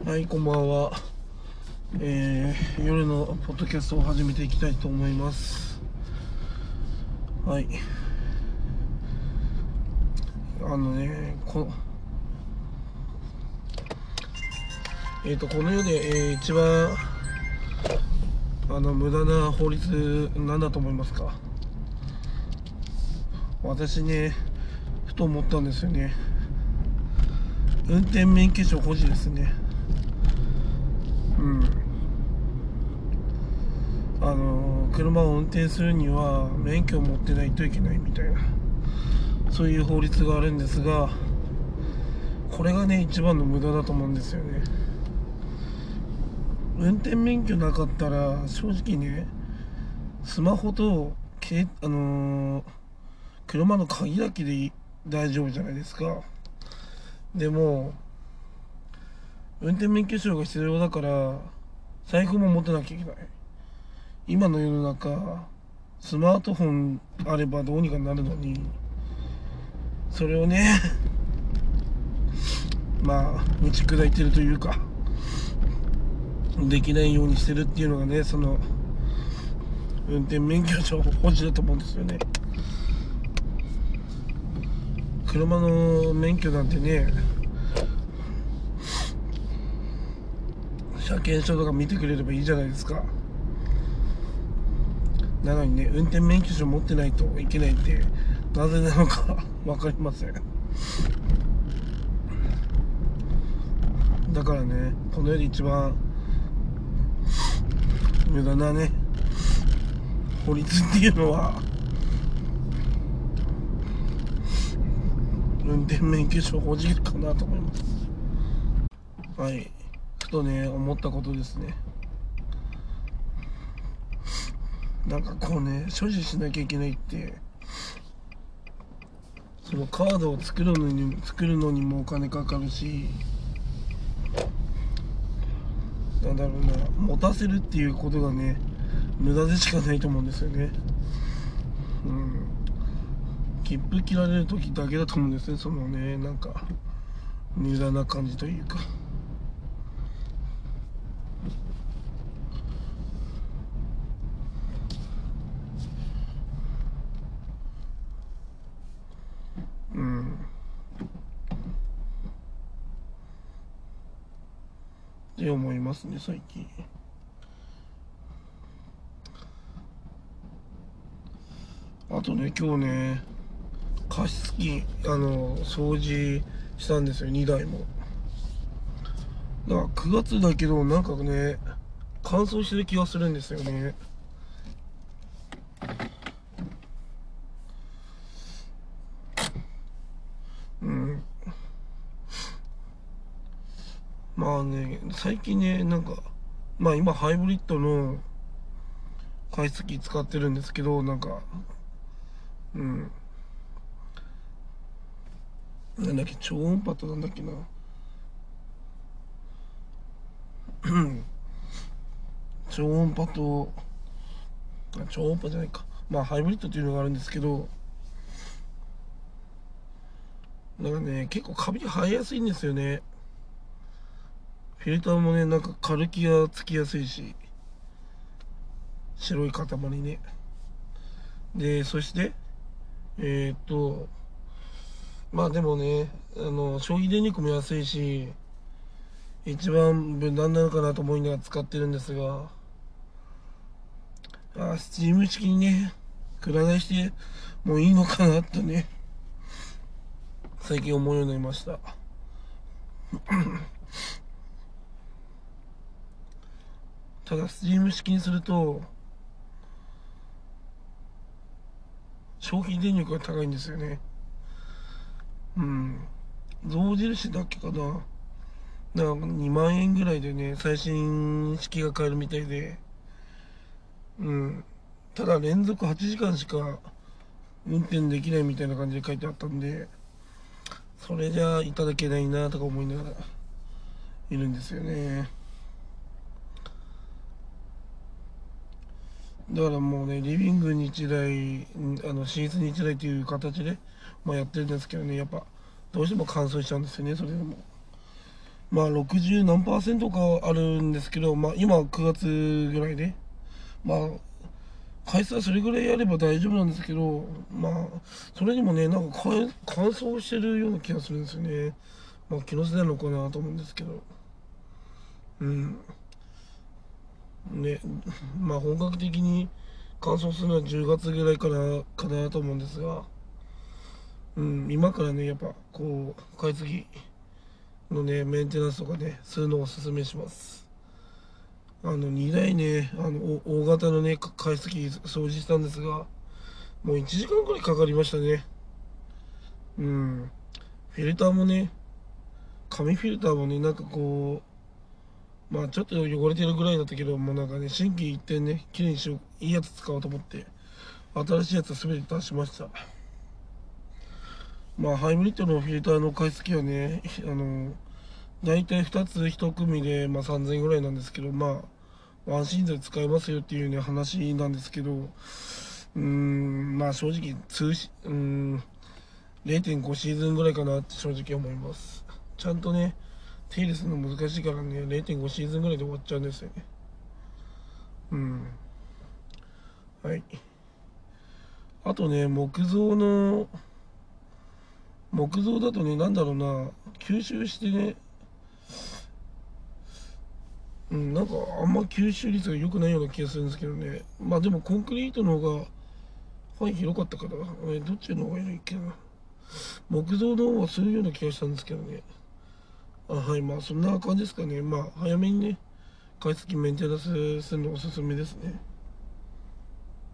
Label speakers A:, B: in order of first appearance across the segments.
A: はい、こんばんは。えー、夜のポッドキャストを始めていきたいと思います。はい。あのね、こえー、とこの世で、えー一番あの無駄な法律なんだと思いますか？私ねふと思ったんですよね運転免許証保持ですねあの車を運転するには免許を持ってないといけないみたいな。そういう法律があるんですがこれがね一番の無駄だと思うんですよね。運転免許なかったら正直ねスマホとけあのー車の鍵だけで大丈夫じゃないですか。でも運転免許証が必要だから財布も持ってなきゃいけない。今の世の中スマートフォンあればどうにかなるのに。それをね まあ打ち砕いてるというかできないようにしてるっていうのがねその運転免許証保持だと思うんですよね。車の免許なんてね車検証とか見てくれればいいじゃないですか。なのにね運転免許証持ってないといけないってなぜなのか 分かりません。だからねこの世で一番無駄なね法律っていうのは運転免許証保持かなと思います。はい。とね思ったことですね。なんかこうね所持しなきゃいけないってそのカードを作るのに作るのにもお金かかるしなんだろうな持たせるっていうことがね無駄でしかないと思うんですよね。うん。切符切られる時だけだと思うんですねそのねなんか無駄な感じというかうんって思いますね最近。あとね今日ね加湿器あの掃除したんですよ2台も。だから9月だけどなんかね乾燥してる気がするんですよねうんまね最近ねなんかまあ今ハイブリッドの加湿器使ってるんですけどなんかうん。なんだっけ超音波となんだっけな。超音波と超音波じゃないか。まあハイブリッドっていうのがあるんですけどなんかね結構カビ生えやすいんですよね。フィルターもねなんか軽気がつきやすいし白い塊ね。でそしてえーっとまあでもねあの消費電力も安いし一番無難なのかなと思いながら使ってるんですがあスチーム式にねくら替えしてもういいのかなとね最近思うようになりました。ただスチーム式にすると消費電力が高いんですよね。うん。象印だっけかな。なんか2万円ぐらいでね最新式が買えるみたいで。うん。ただ連続8時間しか運転できないみたいな感じで書いてあったんでそれじゃあいただけないなとか思いながらいるんですよね。だからもうねリビングに1台あの寝室に1台という形で、まあ、やってるんですけどねやっぱどうしても乾燥しちゃうんですよねそれでもまあ60何パーセントかあるんですけど、まあ今9月ぐらいで、まあ回数はそれぐらいやれば大丈夫なんですけど、まあそれにもね、なんか乾燥してるような気がするんですよね。まあ気のせいなのかなと思うんですけど。うん。ね、まあ本格的に乾燥するのは10月ぐらいからかなと思うんですが、うん、今からね、やっぱこう、買い継ぎのね、メンテナンスとかね、するのをおすすめします。あの、2台ね、あの、大型のね、買い継ぎ掃除したんですが、もう1時間くらいかかりましたね。うん。フィルターもね、紙フィルターもね、なんかこう、まあちょっと汚れてるぐらいだったけど、もうなんかね、心機一転ね、綺麗にしよう、いいやつ使おうと思って、新しいやつ全て出しました。まあハイブリッドのフィルターの買い付けはね、あの、大体2つ1組で、まあ、3000円ぐらいなんですけど、まあ、安心税使えますよっていうね、話なんですけど、うーん、まあ正直、通し、うん、0.5シーズンぐらいかなって正直思います。ちゃんとね、手入れするの難しいからね0.5シーズンぐらいで終わっちゃうんですよね。うん。はい。あとね木造の木造だとね何だろうな吸収してねうん、なんかあんま吸収率が良くないような気がするんですけどね。まあでもコンクリートの方が範囲広かったからえどっちの方がいいっけな。木造の方はするような気がしたんですけどね。あはいまあそんな感じですかね。まあ早めにね買い付けメンテナンスするのおすすめですね。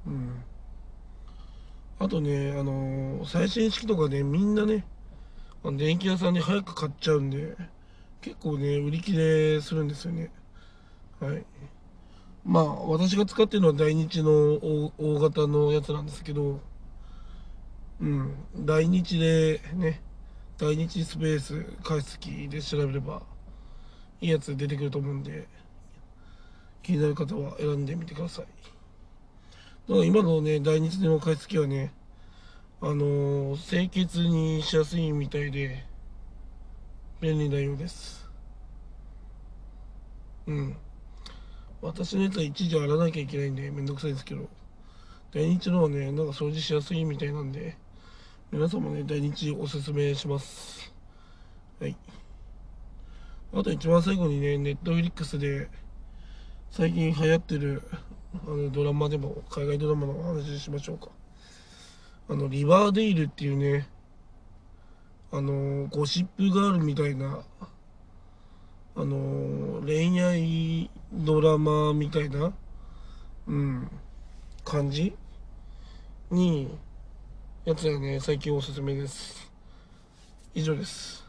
A: うん。あとねあのー、最新式とかねみんなね電気屋さんで早く買っちゃうんで結構ね売り切れするんですよね。はい。まあ私が使ってるのは大日の大型のやつなんですけどうん。大日でね大日スペース加湿器で調べればいいやつ出てくると思うんで気になる方は選んでみてください。だから今のね大日の加湿器はねあのー、清潔にしやすいみたいで便利なようです。うん。私のやつは一時洗わなきゃいけないんでめんどくさいですけど大日のはねなんか掃除しやすいみたいなんで皆さんもね、大日おすすめします。はい。あと一番最後にね、ネットフリックスで最近流行ってるあのドラマでも、海外ドラマの話しましょうか。あの、リバーデイルっていうね、あの、ゴシップガールみたいな、あの、恋愛ドラマみたいな、うん、感じに、やつはね、最近おすすめです。以上です。